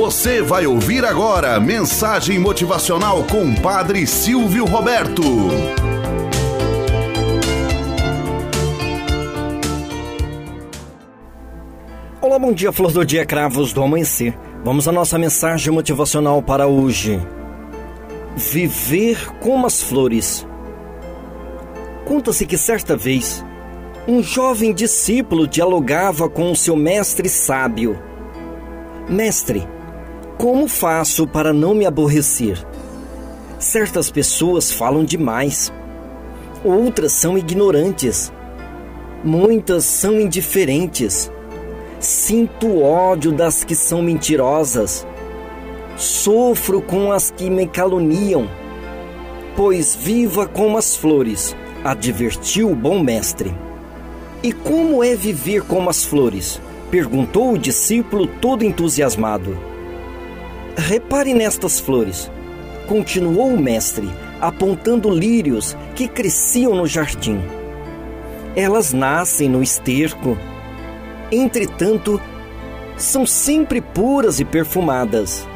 Você vai ouvir agora mensagem motivacional com Padre Silvio Roberto. Olá, bom dia, flor do dia, cravos do amanhecer. Vamos à nossa mensagem motivacional para hoje. Viver como as flores. Conta-se que certa vez um jovem discípulo dialogava com o seu mestre sábio. Mestre, como faço para não me aborrecer? Certas pessoas falam demais, outras são ignorantes, muitas são indiferentes. Sinto ódio das que são mentirosas, sofro com as que me caluniam. Pois viva como as flores, advertiu o bom mestre. E como é viver como as flores? perguntou o discípulo todo entusiasmado. Repare nestas flores, continuou o mestre, apontando lírios que cresciam no jardim. Elas nascem no esterco. Entretanto, são sempre puras e perfumadas.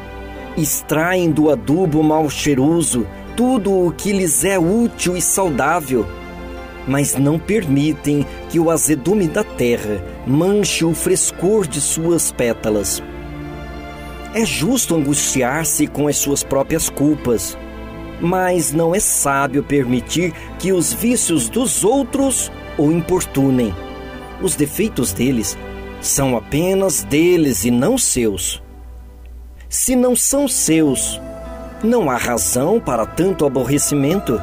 Extraem do adubo mal cheiroso tudo o que lhes é útil e saudável, mas não permitem que o azedume da terra manche o frescor de suas pétalas. É justo angustiar-se com as suas próprias culpas, mas não é sábio permitir que os vícios dos outros o importunem. Os defeitos deles são apenas deles e não seus. Se não são seus, não há razão para tanto aborrecimento.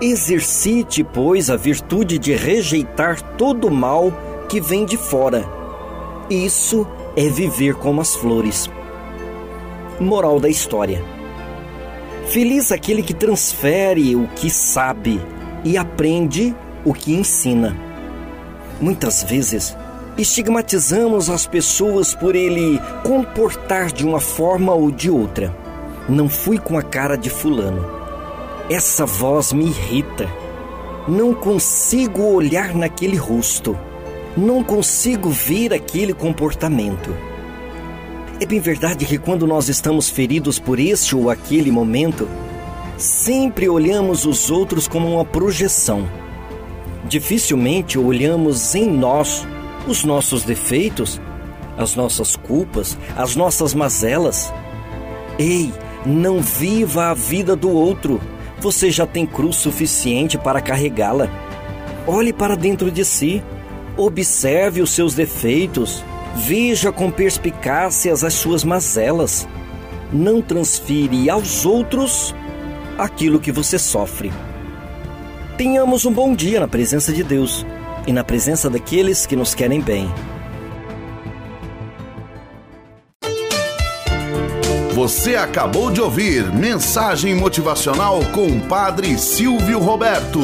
Exercite, pois, a virtude de rejeitar todo o mal que vem de fora. Isso é viver como as flores. Moral da história: Feliz aquele que transfere o que sabe e aprende o que ensina. Muitas vezes, estigmatizamos as pessoas por ele comportar de uma forma ou de outra. Não fui com a cara de Fulano. Essa voz me irrita. Não consigo olhar naquele rosto. Não consigo ver aquele comportamento. É bem verdade que quando nós estamos feridos por este ou aquele momento, sempre olhamos os outros como uma projeção. Dificilmente olhamos em nós os nossos defeitos, as nossas culpas, as nossas mazelas. Ei, não viva a vida do outro. Você já tem cruz suficiente para carregá-la. Olhe para dentro de si. Observe os seus defeitos Veja com perspicácias as suas mazelas. Não transfire aos outros aquilo que você sofre. Tenhamos um bom dia na presença de Deus e na presença daqueles que nos querem bem. Você acabou de ouvir Mensagem Motivacional com o Padre Silvio Roberto.